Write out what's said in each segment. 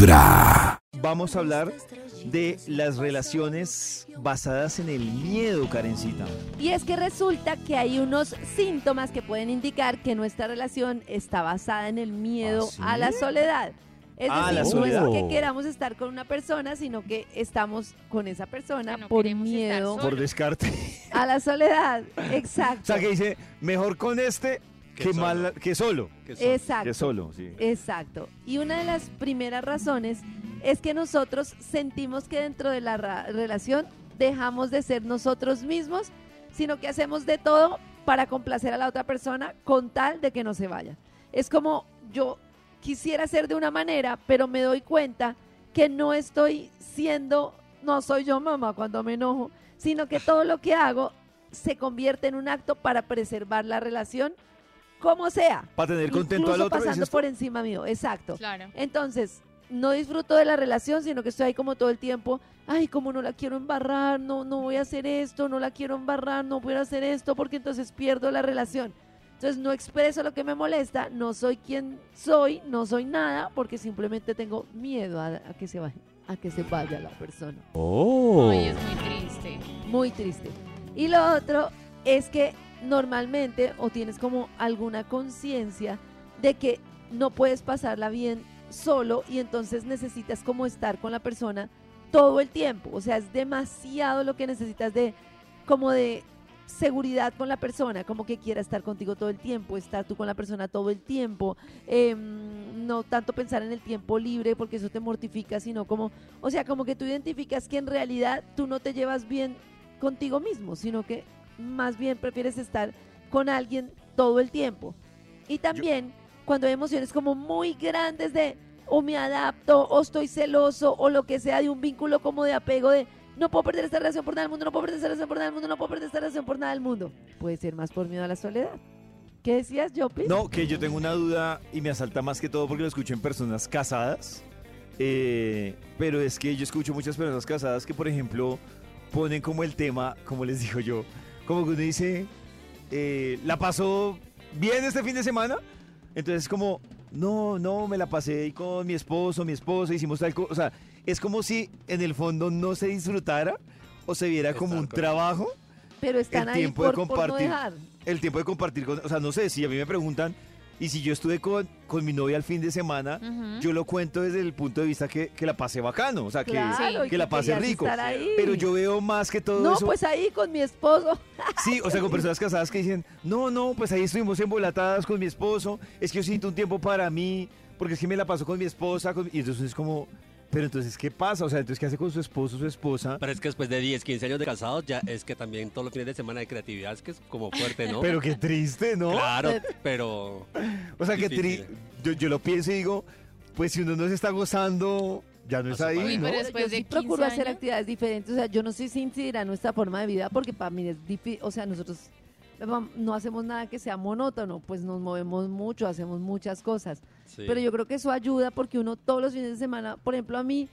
Vibra. Vamos a hablar de las relaciones basadas en el miedo, Karencita. Y es que resulta que hay unos síntomas que pueden indicar que nuestra relación está basada en el miedo ¿Ah, sí? a la soledad. Es Ah, decir, no es que queramos estar con una persona, sino que estamos con esa persona no por miedo. Por descarte. a la soledad. Exacto. O sea, que dice, mejor con este que, Que solo. mal, que solo. Exacto. Que solo, sí. Exacto. Y una de las primeras razones es que nosotros sentimos que dentro de la relación dejamos de ser nosotros mismos, sino que hacemos de todo para complacer a la otra persona con tal de que no se vaya. Es como yo quisiera ser de una manera, pero me doy cuenta que no estoy siendo, no soy yo mamá cuando me enojo, sino que todo lo que hago se convierte en un acto para preservar la relación como sea. Para tener contento al otro. pasando por encima mío, exacto. Claro. Entonces, no disfruto de la relación, sino que estoy ahí como todo el tiempo, ay, como no la quiero embarrar, no, no voy a hacer esto, no la quiero embarrar, no voy a hacer esto, porque entonces pierdo la relación. Entonces no expreso lo que me molesta, no soy quien soy, no soy nada, porque simplemente tengo miedo a, a que se vaya, a que se vaya la persona. Oh. Ay, es muy triste. Muy triste. Y lo otro es que normalmente o tienes como alguna conciencia de que no puedes pasarla bien solo y entonces necesitas como estar con la persona todo el tiempo. O sea, es demasiado lo que necesitas de como de seguridad con la persona, como que quiera estar contigo todo el tiempo, estar tú con la persona todo el tiempo, em, no tanto pensar en el tiempo libre porque eso te mortifica, sino como, o sea, como que tú identificas que en realidad tú no te llevas bien contigo mismo, sino que más bien prefieres estar con alguien todo el tiempo. Y también cuando hay emociones como muy grandes de o me adapto o estoy celoso o lo que sea de un vínculo como de apego de no puedo perder esta relación por nada del mundo, no puedo perder esta relación por nada del mundo, no puedo perder esta relación por nada del mundo. Puede ser más por miedo a la soledad. ¿Qué decías, Jopi? No, que yo tengo una duda y me asalta más que todo porque lo escucho en personas casadas. Eh, pero es que yo escucho muchas personas casadas que, por ejemplo, ponen como el tema, como les digo yo, como que uno dice, eh, ¿la pasó bien este fin de semana? Entonces como, no, no, me la pasé con mi esposo, mi esposa, hicimos tal cosa. O sea, es como si en el fondo no se disfrutara o se viera como un trabajo Pero están el ahí tiempo de por, por no compartir. dejar. el tiempo de compartir con, o sea, no sé, si a mí me preguntan, y si yo estuve con, con mi novia el fin de semana, yo lo cuento desde el punto de vista que, que la pasé bacano, o sea, que, Claro, que la pase querías rico. Pero yo veo más que todo No, eso. pues ahí con mi esposo. Sí, o sea, con personas casadas que dicen, no, no, pues ahí estuvimos embolatadas con mi esposo, es que yo siento un tiempo para mí, porque es que me la paso con mi esposa, con- y entonces es como, pero entonces, ¿qué pasa? O sea, entonces, ¿qué hace con su esposo, su esposa? Pero es que después de 10, 15 años de casados, ya es que también todos los fines de semana hay creatividad, es que es como fuerte, ¿no? Pero qué triste, ¿no? Claro, pero... O sea, que tri Difícil. yo, yo lo pienso y digo, pues si uno no se está gozando, ya no es ahí. Pero después yo de sí 15 procuro hacer actividades diferentes. O sea, yo no sé si incidirá en nuestra forma de vida porque para mí es difícil. O sea, nosotros no hacemos nada que sea monótono, pues nos movemos mucho, hacemos muchas cosas. sí. Pero yo creo que eso ayuda porque uno todos los fines de semana, por ejemplo, a mí,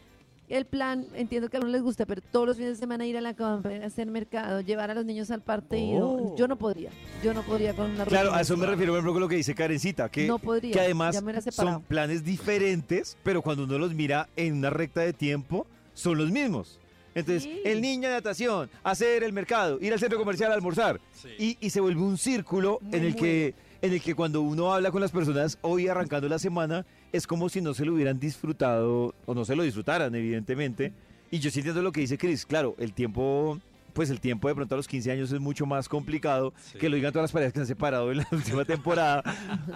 el plan, entiendo que a algunos les gusta, pero todos los fines de semana ir a la compra, hacer mercado, llevar a los niños al partido, Oh. yo no podría. Yo no podría con una Claro, a eso me refiero, por ejemplo, con lo que dice Karencita, que, No podría. que además son planes diferentes, pero cuando uno los mira en una recta de tiempo, son los mismos. Entonces, Sí. el niño de natación, hacer el mercado, ir al centro comercial a almorzar, Sí. y, y se vuelve un círculo en el, que, en el que cuando uno habla con las personas hoy arrancando la semana, es como si no se lo hubieran disfrutado o no se lo disfrutaran, evidentemente. Y yo sí entiendo lo que dice Chris, claro, el tiempo... Pues el tiempo de pronto a los 15 años es mucho más complicado Sí. que lo digan todas las parejas que se han separado en la última temporada.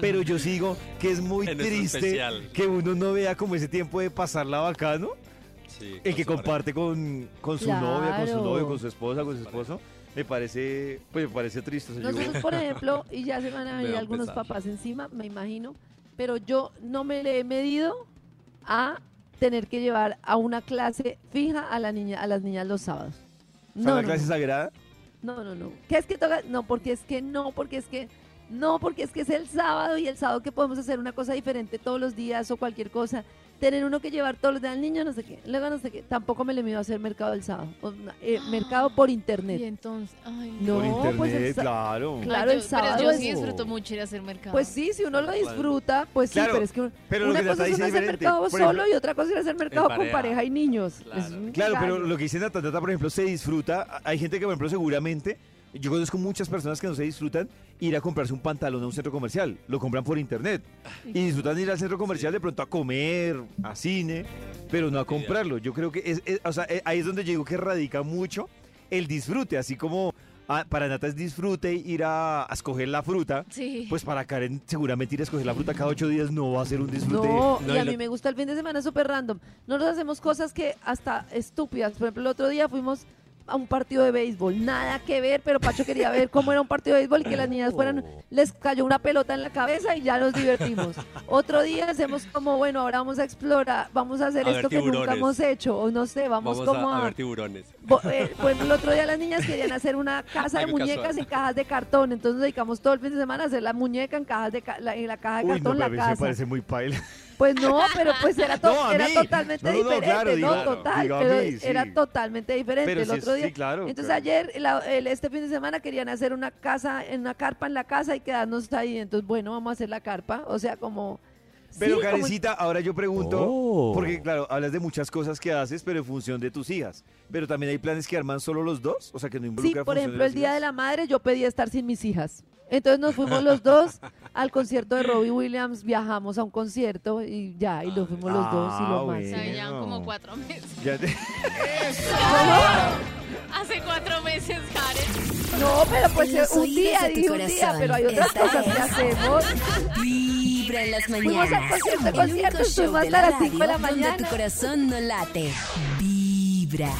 Pero yo sigo que es muy En triste que uno no vea como ese tiempo de pasarla bacano, Sí, el que comparte con, con su novia, con su novio, con su esposa, con su esposo. Me parece, pues me parece triste. Nosotros, por ejemplo, y ya se van a venir a algunos pesar. papás encima, me imagino, pero yo no me le he medido a tener que llevar a una clase fija a la niña, a las niñas los sábados. ¿Fue No, una no, clase no, sagrada? no, no, no. ¿Qué es que toca? No, porque es que no, porque es que no, porque es que es el sábado y el sábado que podemos hacer una cosa diferente todos los días o cualquier cosa. Tener uno que llevar todos los días al niño, no sé qué, luego no sé qué. Tampoco me le mido a hacer mercado el sábado. O, eh, mercado por Y internet. entonces, ay, No, Por internet, pues el sa- claro. Claro, el sábado Pero yo es- sí disfruto mucho ir a hacer mercado. Pues sí, si uno lo disfruta, pues sí, pero es que pero lo una que cosa es hacer mercado Por solo ejemplo- y otra cosa es hacer mercado con pareja. y niños. Claro. Claro, pero lo que dice Nata, Nata, por ejemplo, se disfruta. Hay gente que, por ejemplo, seguramente, yo conozco muchas personas que no se disfrutan ir a comprarse un pantalón a un centro comercial. Lo compran por internet. Y disfrutan ir al centro comercial de pronto a comer, a cine, pero no a comprarlo. Yo creo que es, es- o sea, eh, ahí es donde yo digo que radica mucho el disfrute. Así como ah, para Nata es disfrute ir a, a escoger la fruta. Sí. Pues para Karen seguramente ir a escoger la fruta cada ocho días no va a ser un disfrute. No, No, y a mí me gusta el fin de semana súper random. Nosotros hacemos cosas que hasta estúpidas. Por ejemplo, el otro día fuimos a un partido de béisbol. Nada que ver, pero Pacho quería ver cómo era un partido de béisbol y que las niñas fueran, les cayó una pelota en la cabeza y ya nos divertimos. Otro día hacemos como, bueno, ahora vamos a explorar, vamos a hacer A esto que nunca hemos hecho, o no sé, vamos, Vamos como a, a... a ver tiburones. Bo- eh, ejemplo, el otro día las niñas querían hacer una casa de muñecas casual. en cajas de cartón, entonces nos dedicamos todo el fin de semana a hacer la muñeca en cajas de ca- la, en la caja de Uy, no, cartón, mí la se me casa. parece muy paila. Pues no, pero pues era, to- No, era totalmente No, no, no, diferente, claro, no, total, digo pero mí, sí. era totalmente diferente Pero el sí, otro día. sí, claro, Entonces claro. ayer, la- el- este fin de semana querían hacer una casa, en una carpa en la casa y quedarnos ahí. Entonces, bueno, vamos a hacer la carpa, o sea, como... Pero sí, como- Karencita, ahora yo pregunto, Oh. porque claro, hablas de muchas cosas que haces, pero en función de tus hijas. Pero también hay planes que arman solo los dos, o sea, que no Sí, involucra por función ejemplo, el Día de la Madre yo pedí estar sin mis hijas. Entonces nos fuimos los dos al concierto de Robbie Williams, viajamos a un concierto y ya, y nos fuimos los dos y Ah, lo más. O sea, ya como cuatro meses. Ya te- Hace cuatro meses, Karen. No, pero pues los un día, dije un día, pero hay otras esta cosas que hacemos. Vibra en las Fuimos al mañanas. concierto, concierto, estuvimos hasta la las cinco de radio la donde mañana. tu corazón no late. Vibra.